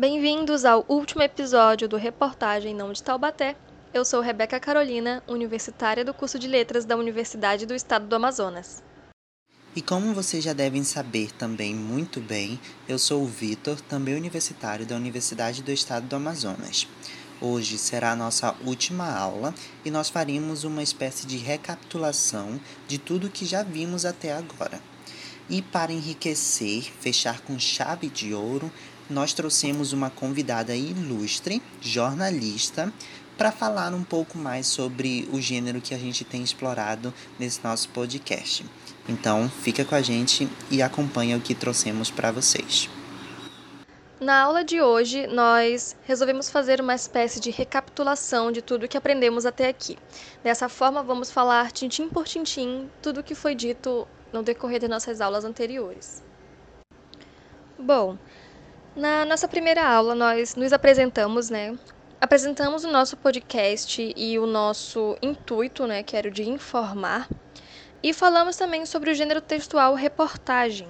Bem-vindos ao último episódio do Reportagem Não de Taubaté. Eu sou Rebeca Carolina, universitária do curso de Letras da Universidade do Estado do Amazonas. E como vocês já devem saber também muito bem, eu sou o Vitor, também universitário da Universidade do Estado do Amazonas. Hoje será a nossa última aula e nós faremos uma espécie de recapitulação de tudo que já vimos até agora. E para enriquecer, fechar com chave de ouro, nós trouxemos uma convidada ilustre, jornalista, para falar um pouco mais sobre o gênero que a gente tem explorado nesse nosso podcast. Então, fica com a gente e acompanha o que trouxemos para vocês. Na aula de hoje, nós resolvemos fazer uma espécie de recapitulação de tudo que aprendemos até aqui. Dessa forma, vamos falar tintim por tintim tudo o que foi dito no decorrer de nossas aulas anteriores. Bom, na nossa primeira aula, nós nos apresentamos, né? Apresentamos o nosso podcast e o nosso intuito, né, que era o de informar e falamos também sobre o gênero textual reportagem.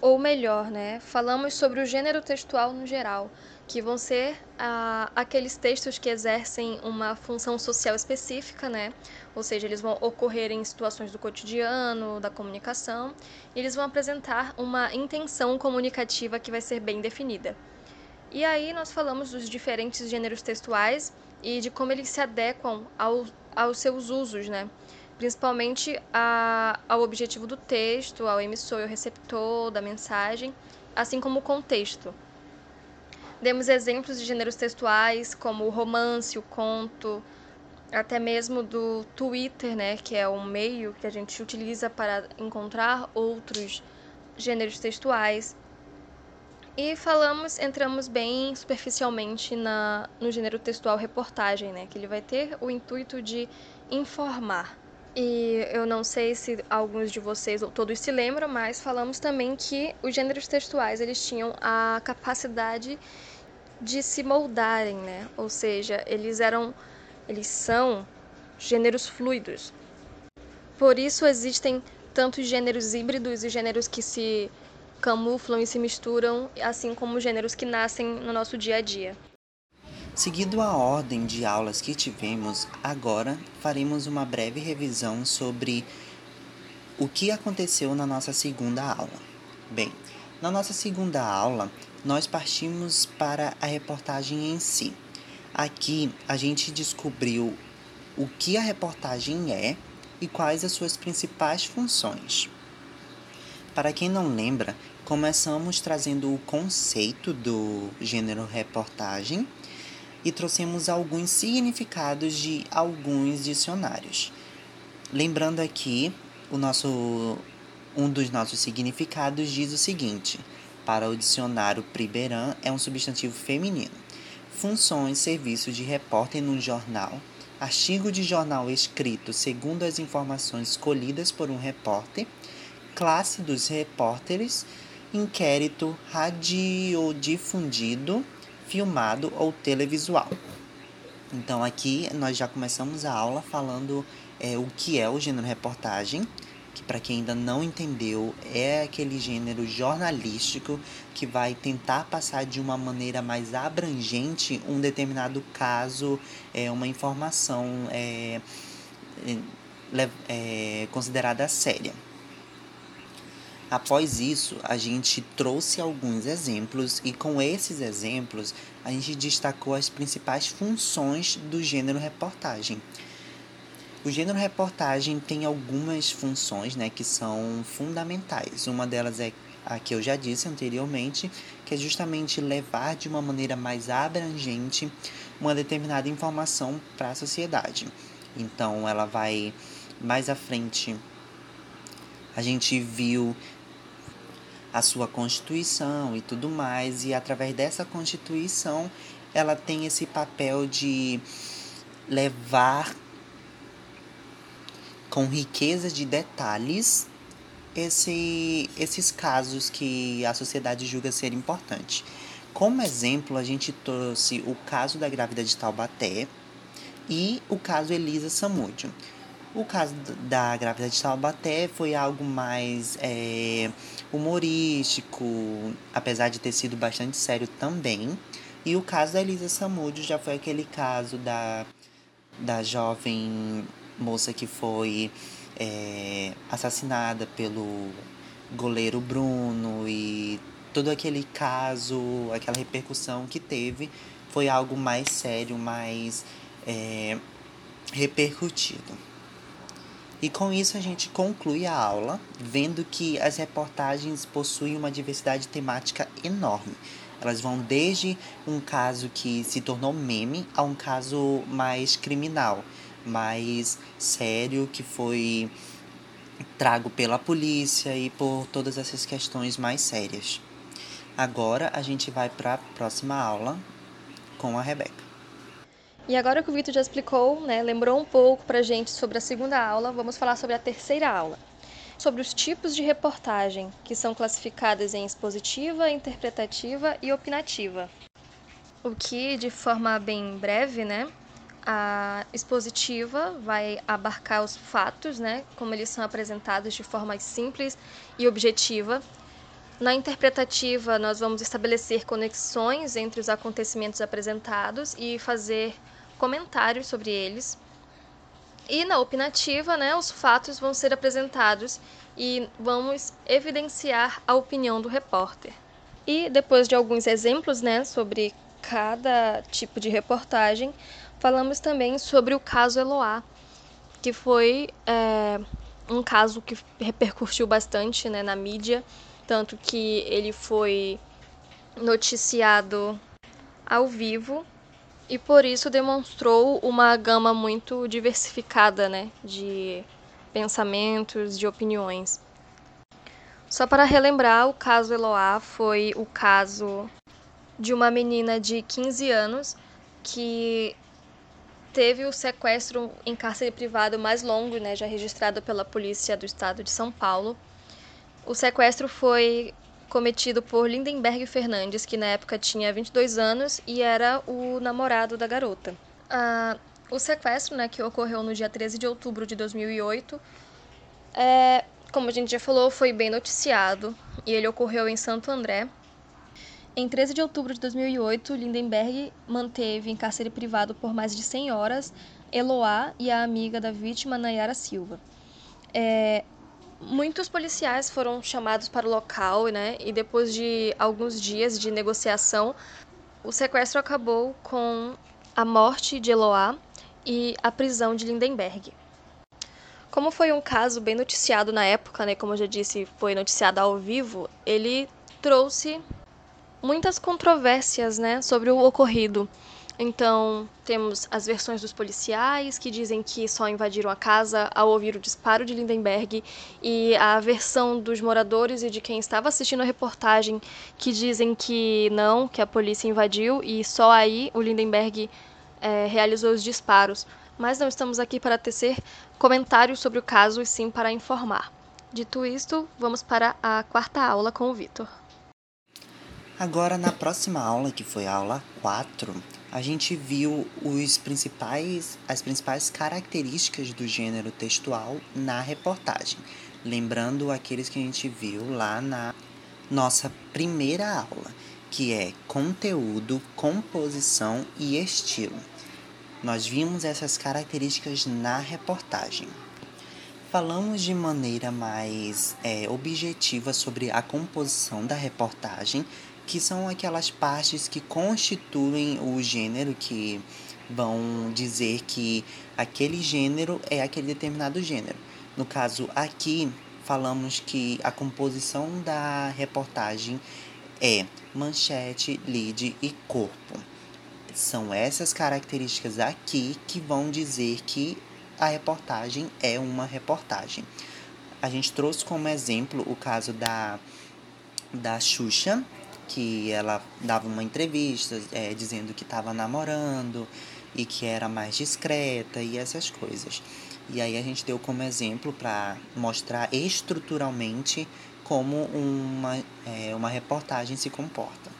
Ou melhor, né? Falamos sobre o gênero textual no geral, que vão ser ah, aqueles textos que exercem uma função social específica, né? Ou seja, eles vão ocorrer em situações do cotidiano, da comunicação, e eles vão apresentar uma intenção comunicativa que vai ser bem definida. E aí nós falamos dos diferentes gêneros textuais e de como eles se adequam ao, aos seus usos, né? principalmente a, ao objetivo do texto, ao emissor e ao receptor da mensagem, assim como o contexto. Demos exemplos de gêneros textuais como o romance, o conto, até mesmo do Twitter, né, que é um meio que a gente utiliza para encontrar outros gêneros textuais. E falamos, entramos bem superficialmente na, no gênero textual reportagem, né, que ele vai ter o intuito de informar. E eu não sei se alguns de vocês ou todos se lembram, mas falamos também que os gêneros textuais eles tinham a capacidade de se moldarem, né? Ou seja, eles eram eles são gêneros fluidos. Por isso existem tantos gêneros híbridos e gêneros que se camuflam e se misturam, assim como gêneros que nascem no nosso dia a dia. Seguindo a ordem de aulas que tivemos, agora faremos uma breve revisão sobre o que aconteceu na nossa segunda aula. Bem, na nossa segunda aula, nós partimos para a reportagem em si. Aqui a gente descobriu o que a reportagem é e quais as suas principais funções. Para quem não lembra, começamos trazendo o conceito do gênero reportagem e trouxemos alguns significados de alguns dicionários. Lembrando aqui, o nosso um dos nossos significados diz o seguinte: para o dicionário Priberan é um substantivo feminino. Funções, serviços de repórter no jornal, artigo de jornal escrito segundo as informações escolhidas por um repórter, classe dos repórteres, inquérito radiodifundido, filmado ou televisual. Então aqui nós já começamos a aula falando é, o que é o gênero reportagem, que para quem ainda não entendeu é aquele gênero jornalístico que vai tentar passar de uma maneira mais abrangente um determinado caso, é, uma informação é, é, é considerada séria. Após isso, a gente trouxe alguns exemplos e com esses exemplos a gente destacou as principais funções do gênero reportagem. O gênero reportagem tem algumas funções né, que são fundamentais. Uma delas é a que eu já disse anteriormente, que é justamente levar de uma maneira mais abrangente uma determinada informação para a sociedade. Então, ela vai mais à frente. A gente viu a sua constituição e tudo mais, e através dessa constituição ela tem esse papel de levar com riqueza de detalhes esse, esses casos que a sociedade julga ser importantes. Como exemplo, a gente trouxe o caso da grávida de Taubaté e o caso Elisa Samúdio. O caso da grávida de Taubaté foi algo mais é, humorístico, apesar de ter sido bastante sério também. E o caso da Elisa Samúdio já foi aquele caso da, da jovem moça que foi é, assassinada pelo goleiro Bruno e todo aquele caso, aquela repercussão que teve foi algo mais sério, mais é, repercutido. E com isso a gente conclui a aula, vendo que as reportagens possuem uma diversidade temática enorme. Elas vão desde um caso que se tornou meme a um caso mais criminal, mais sério, que foi trago pela polícia e por todas essas questões mais sérias. Agora a gente vai para a próxima aula com a Rebeca. E agora que o Vitor já explicou, né, lembrou um pouco para a gente sobre a segunda aula, vamos falar sobre a terceira aula. Sobre os tipos de reportagem, que são classificadas em expositiva, interpretativa e opinativa. O que, de forma bem breve, né, a expositiva vai abarcar os fatos, né, como eles são apresentados de forma simples e objetiva. Na interpretativa, nós vamos estabelecer conexões entre os acontecimentos apresentados e fazer comentários sobre eles. E na opinativa, né, os fatos vão ser apresentados e vamos evidenciar a opinião do repórter. E depois de alguns exemplos né, sobre cada tipo de reportagem, falamos também sobre o caso Eloá, que foi é, um caso que repercutiu bastante né, na mídia, tanto que ele foi noticiado ao vivo e por isso demonstrou uma gama muito diversificada né, de pensamentos, de opiniões. Só para relembrar, o caso Eloá foi o caso de uma menina de 15 anos que teve o sequestro em cárcere privado mais longo, né, já registrado pela polícia do estado de São Paulo. O sequestro foi cometido por Lindenberg Fernandes, que na época tinha 22 anos e era o namorado da garota. Ah, o sequestro, né, que ocorreu no dia 13 de outubro de 2008, é, como a gente já falou, foi bem noticiado e ele ocorreu em Santo André. Em 13 de outubro de 2008, Lindenberg manteve em cárcere privado por mais de 100 horas Eloá e a amiga da vítima, Nayara Silva. É, Muitos policiais foram chamados para o local, né? E depois de alguns dias de negociação, o sequestro acabou com a morte de Eloá e a prisão de Lindenberg. Como foi um caso bem noticiado na época, né, como eu já disse, foi noticiado ao vivo, ele trouxe muitas controvérsias, né, sobre o ocorrido. Então, temos as versões dos policiais que dizem que só invadiram a casa ao ouvir o disparo de Lindenberg, e a versão dos moradores e de quem estava assistindo a reportagem que dizem que não, que a polícia invadiu e só aí o Lindenberg é, realizou os disparos. Mas não estamos aqui para tecer comentários sobre o caso e sim para informar. Dito isto, vamos para a quarta aula com o Vitor. Agora, na próxima aula, que foi a aula 4, a gente viu os principais, as principais características do gênero textual na reportagem, lembrando aqueles que a gente viu lá na nossa primeira aula, que é conteúdo, composição e estilo. Nós vimos essas características na reportagem. Falamos de maneira mais é, objetiva sobre a composição da reportagem, que são aquelas partes que constituem o gênero, que vão dizer que aquele gênero é aquele determinado gênero. No caso aqui, falamos que a composição da reportagem é manchete, lead e corpo. São essas características aqui que vão dizer que a reportagem é uma reportagem. A gente trouxe como exemplo o caso da, da Xuxa, que ela dava uma entrevista é, dizendo que estava namorando e que era mais discreta e essas coisas. E aí a gente deu como exemplo para mostrar estruturalmente como uma, é, uma reportagem se comporta.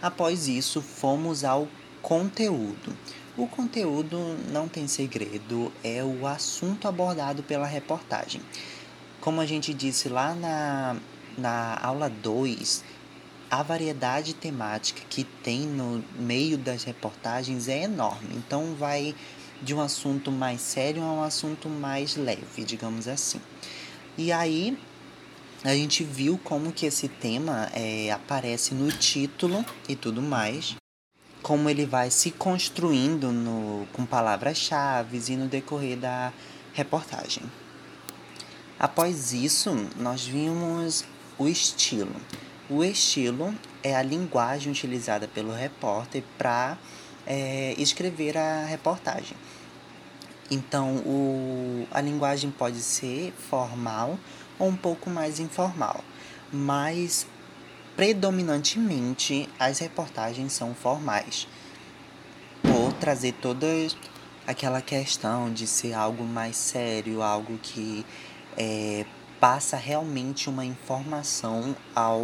Após isso, fomos ao conteúdo. O conteúdo não tem segredo, é o assunto abordado pela reportagem. Como a gente disse lá na, na aula 2, a variedade temática que tem no meio das reportagens é enorme. Então vai de um assunto mais sério a um assunto mais leve, digamos assim. E aí a gente viu como que esse tema é, aparece no título e tudo mais, como ele vai se construindo no, com palavras-chave e no decorrer da reportagem. Após isso, nós vimos o estilo. O estilo é a linguagem utilizada pelo repórter para é, escrever a reportagem. Então, o, a linguagem pode ser formal ou um pouco mais informal, mas predominantemente as reportagens são formais, por trazer toda aquela questão de ser algo mais sério, algo que é, passa realmente uma informação ao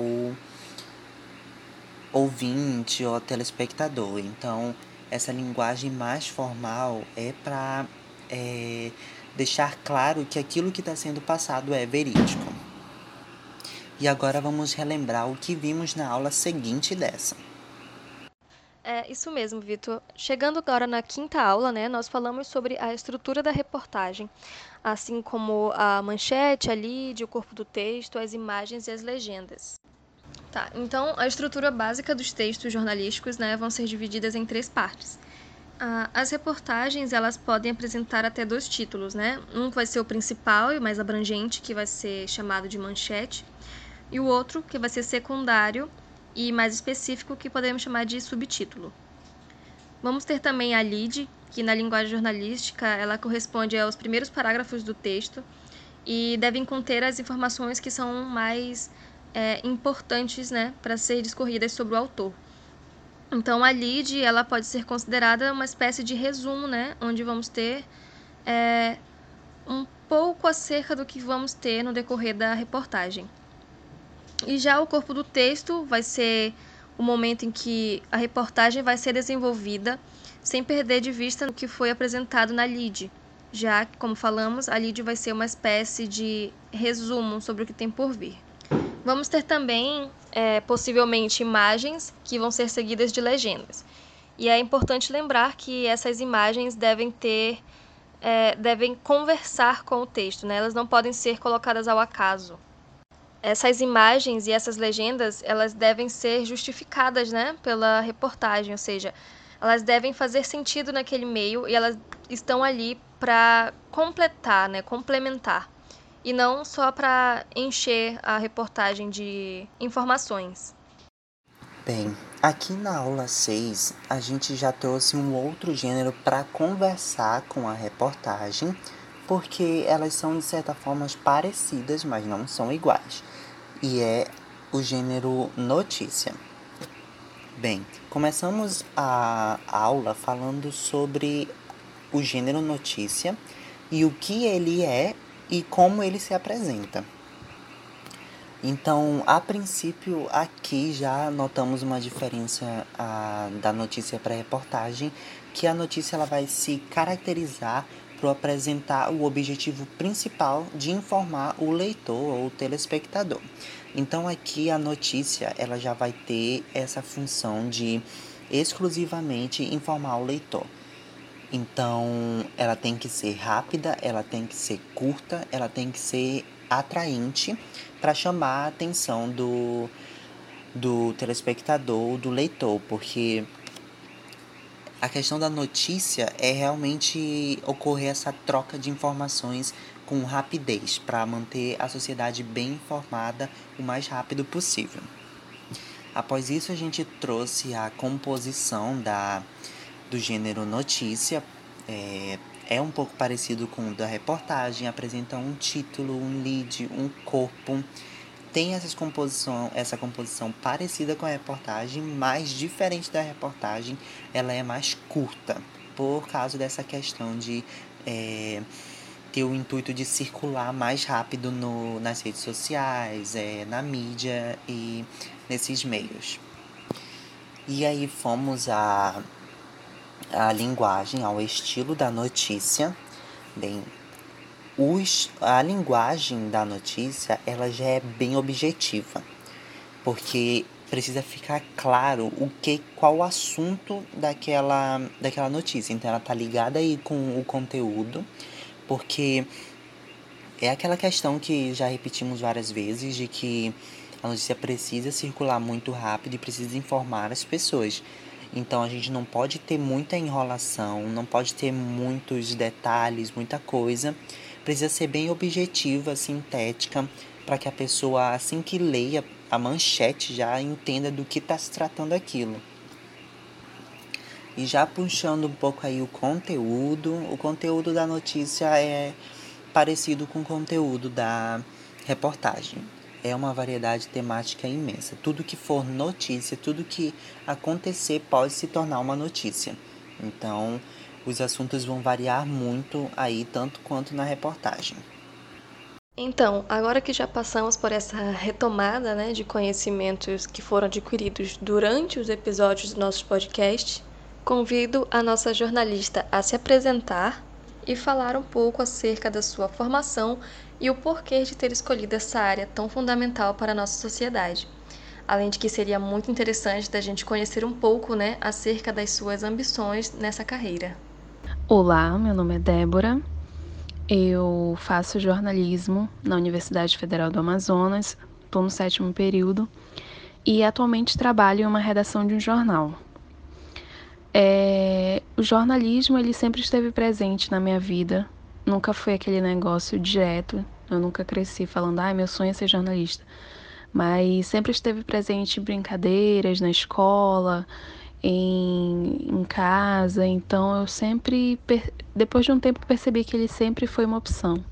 ouvinte ou telespectador. Então, essa linguagem mais formal é para é, deixar claro que aquilo que está sendo passado é verídico. E agora vamos relembrar o que vimos na aula seguinte dessa. É isso mesmo, Vitor. Chegando agora na quinta aula, né, nós falamos sobre a estrutura da reportagem, assim como a manchete, a lead, o corpo do texto, as imagens e as legendas. Tá, então a estrutura básica dos textos jornalísticos né, vão ser divididas em três partes. As reportagens elas podem apresentar até dois títulos, né? Um vai ser o principal e mais abrangente, que vai ser chamado de manchete, e o outro que vai ser secundário e mais específico, que podemos chamar de subtítulo. Vamos ter também a lead, que na linguagem jornalística ela corresponde aos primeiros parágrafos do texto e devem conter as informações que são mais é, importantes né, para ser discorridas sobre o autor. Então, a lead ela pode ser considerada uma espécie de resumo, né? Onde vamos ter é, um pouco acerca do que vamos ter no decorrer da reportagem. E já o corpo do texto vai ser o momento em que a reportagem vai ser desenvolvida sem perder de vista o que foi apresentado na lead, já que, como falamos, a lead vai ser uma espécie de resumo sobre o que tem por vir. Vamos ter também, é, possivelmente, imagens que vão ser seguidas de legendas. E é importante lembrar que essas imagens devem ter, é, devem conversar com o texto, né? elas não podem ser colocadas ao acaso. Essas imagens e essas legendas, elas devem ser justificadas né, pela reportagem, ou seja, elas devem fazer sentido naquele meio e elas estão ali para completar, né, complementar e não só para encher a reportagem de informações. Bem, aqui na aula 6 a gente já trouxe um outro gênero para conversar com a reportagem, porque elas são de certa forma parecidas, mas não são iguais. E é o gênero notícia. Bem, começamos a aula falando sobre o gênero notícia e o que ele é e como ele se apresenta. Então, a princípio, aqui já notamos uma diferença a, da notícia para reportagem, que a notícia ela vai se caracterizar por apresentar o objetivo principal de informar o leitor ou o telespectador. Então, aqui a notícia ela já vai ter essa função de exclusivamente informar o leitor. Então, ela tem que ser rápida, ela tem que ser curta, ela tem que ser atraente para chamar a atenção do, do telespectador, do leitor, porque a questão da notícia é realmente ocorrer essa troca de informações com rapidez para manter a sociedade bem informada o mais rápido possível. Após isso, a gente trouxe a composição da do gênero notícia. É, é um pouco parecido com o da reportagem, apresenta um título, um lead, um corpo. Tem essa composição, essa composição parecida com a reportagem, mas diferente da reportagem, ela é mais curta, por causa dessa questão de é, ter o intuito de circular mais rápido no, nas redes sociais, é, na mídia e nesses meios. E aí fomos a à linguagem, ao estilo da notícia. Bem, os, a linguagem da notícia ela já é bem objetiva, porque precisa ficar claro o que, qual o assunto daquela, daquela notícia. Então ela tá ligada aí com o conteúdo, porque é aquela questão que já repetimos várias vezes de que a notícia precisa circular muito rápido e precisa informar as pessoas. Então a gente não pode ter muita enrolação, não pode ter muitos detalhes, muita coisa. Precisa ser bem objetiva, sintética, para que a pessoa, assim que leia a manchete, já entenda do que está se tratando aquilo. E já puxando um pouco aí o conteúdo, o conteúdo da notícia é parecido com o conteúdo da reportagem é uma variedade temática imensa. Tudo que for notícia, tudo que acontecer pode se tornar uma notícia. Então, os assuntos vão variar muito aí, tanto quanto na reportagem. Então, agora que já passamos por essa retomada né, de conhecimentos que foram adquiridos durante os episódios do nosso podcast, convido a nossa jornalista a se apresentar e falar um pouco acerca da sua formação e o porquê de ter escolhido essa área tão fundamental para a nossa sociedade. Além de que seria muito interessante da gente conhecer um pouco né, acerca das suas ambições nessa carreira. Olá, meu nome é Débora. Eu faço jornalismo na Universidade Federal do Amazonas, estou no sétimo período e atualmente trabalho em uma redação de um jornal. É, o jornalismo ele sempre esteve presente na minha vida nunca foi aquele negócio direto. Eu nunca cresci falando, ah, meu sonho é ser jornalista. Mas sempre esteve presente em brincadeiras, na escola, em, em casa. Então eu sempre, depois de um tempo, percebi que ele sempre foi uma opção.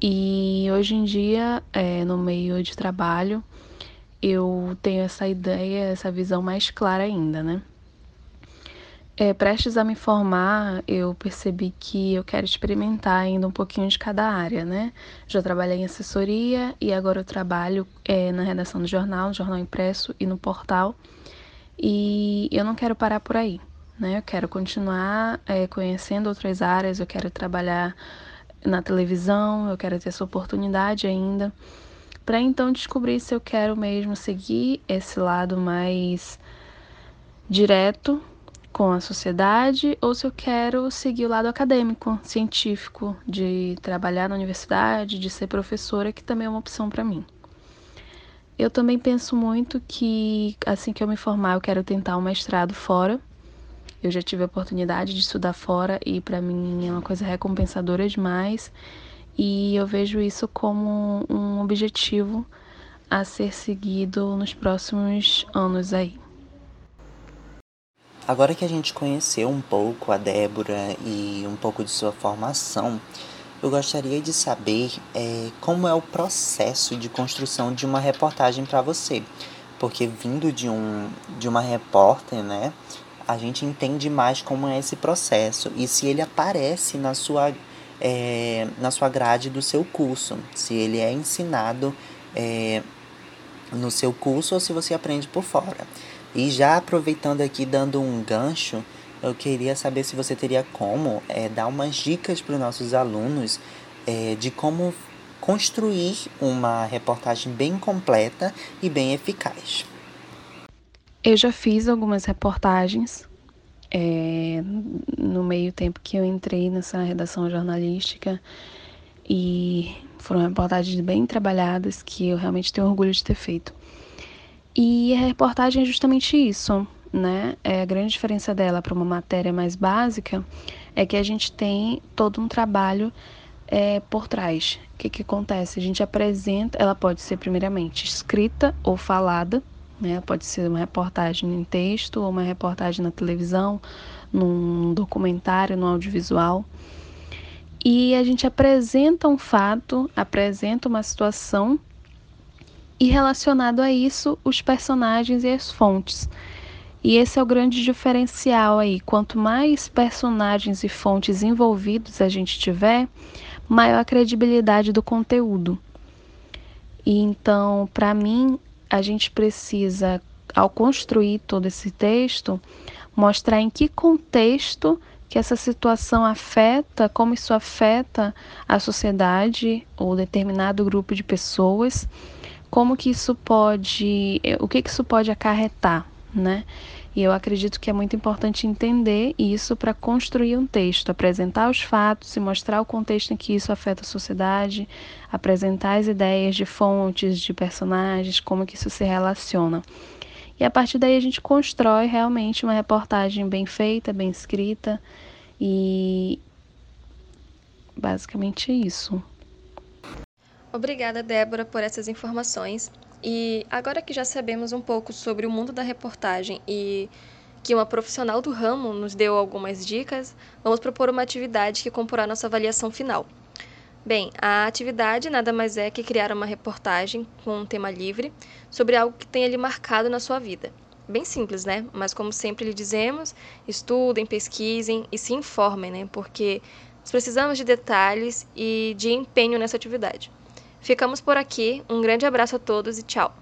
E hoje em dia, é, no meio de trabalho, eu tenho essa ideia, essa visão mais clara ainda, né? É, prestes a me formar, eu percebi que eu quero experimentar ainda um pouquinho de cada área, né? Já trabalhei em assessoria e agora eu trabalho é, na redação do jornal, no jornal impresso e no portal. E eu não quero parar por aí, né? Eu quero continuar é, conhecendo outras áreas, eu quero trabalhar na televisão, eu quero ter essa oportunidade ainda, para então descobrir se eu quero mesmo seguir esse lado mais direto com a sociedade ou se eu quero seguir o lado acadêmico, científico, de trabalhar na universidade, de ser professora, que também é uma opção para mim. Eu também penso muito que assim que eu me formar, eu quero tentar um mestrado fora. Eu já tive a oportunidade de estudar fora e para mim é uma coisa recompensadora demais. E eu vejo isso como um objetivo a ser seguido nos próximos anos aí. Agora que a gente conheceu um pouco a Débora e um pouco de sua formação, eu gostaria de saber é, como é o processo de construção de uma reportagem para você. Porque vindo de, um, de uma repórter, né, a gente entende mais como é esse processo e se ele aparece na sua, é, na sua grade do seu curso, se ele é ensinado é, no seu curso ou se você aprende por fora. E já aproveitando aqui, dando um gancho, eu queria saber se você teria como é, dar umas dicas para os nossos alunos é, de como construir uma reportagem bem completa e bem eficaz. Eu já fiz algumas reportagens é, no meio tempo que eu entrei nessa redação jornalística e foram reportagens bem trabalhadas que eu realmente tenho orgulho de ter feito. E a reportagem é justamente isso, né? É a grande diferença dela para uma matéria mais básica é que a gente tem todo um trabalho é, por trás. O que, que acontece? A gente apresenta, ela pode ser primeiramente escrita ou falada, né? Pode ser uma reportagem em texto ou uma reportagem na televisão, num documentário, no audiovisual. E a gente apresenta um fato, apresenta uma situação e relacionado a isso os personagens e as fontes. E esse é o grande diferencial aí. Quanto mais personagens e fontes envolvidos a gente tiver, maior a credibilidade do conteúdo. E então, para mim, a gente precisa ao construir todo esse texto, mostrar em que contexto que essa situação afeta, como isso afeta a sociedade ou determinado grupo de pessoas, como que isso pode, o que que isso pode acarretar, né? E eu acredito que é muito importante entender isso para construir um texto, apresentar os fatos e mostrar o contexto em que isso afeta a sociedade, apresentar as ideias de fontes, de personagens, como que isso se relaciona. E a partir daí a gente constrói realmente uma reportagem bem feita, bem escrita e basicamente é isso. Obrigada, Débora, por essas informações. E agora que já sabemos um pouco sobre o mundo da reportagem e que uma profissional do ramo nos deu algumas dicas, vamos propor uma atividade que comporá nossa avaliação final. Bem, a atividade nada mais é que criar uma reportagem com um tema livre sobre algo que tenha lhe marcado na sua vida. Bem simples, né? Mas como sempre lhe dizemos, estudem, pesquisem e se informem, né? Porque nós precisamos de detalhes e de empenho nessa atividade. Ficamos por aqui, um grande abraço a todos e tchau!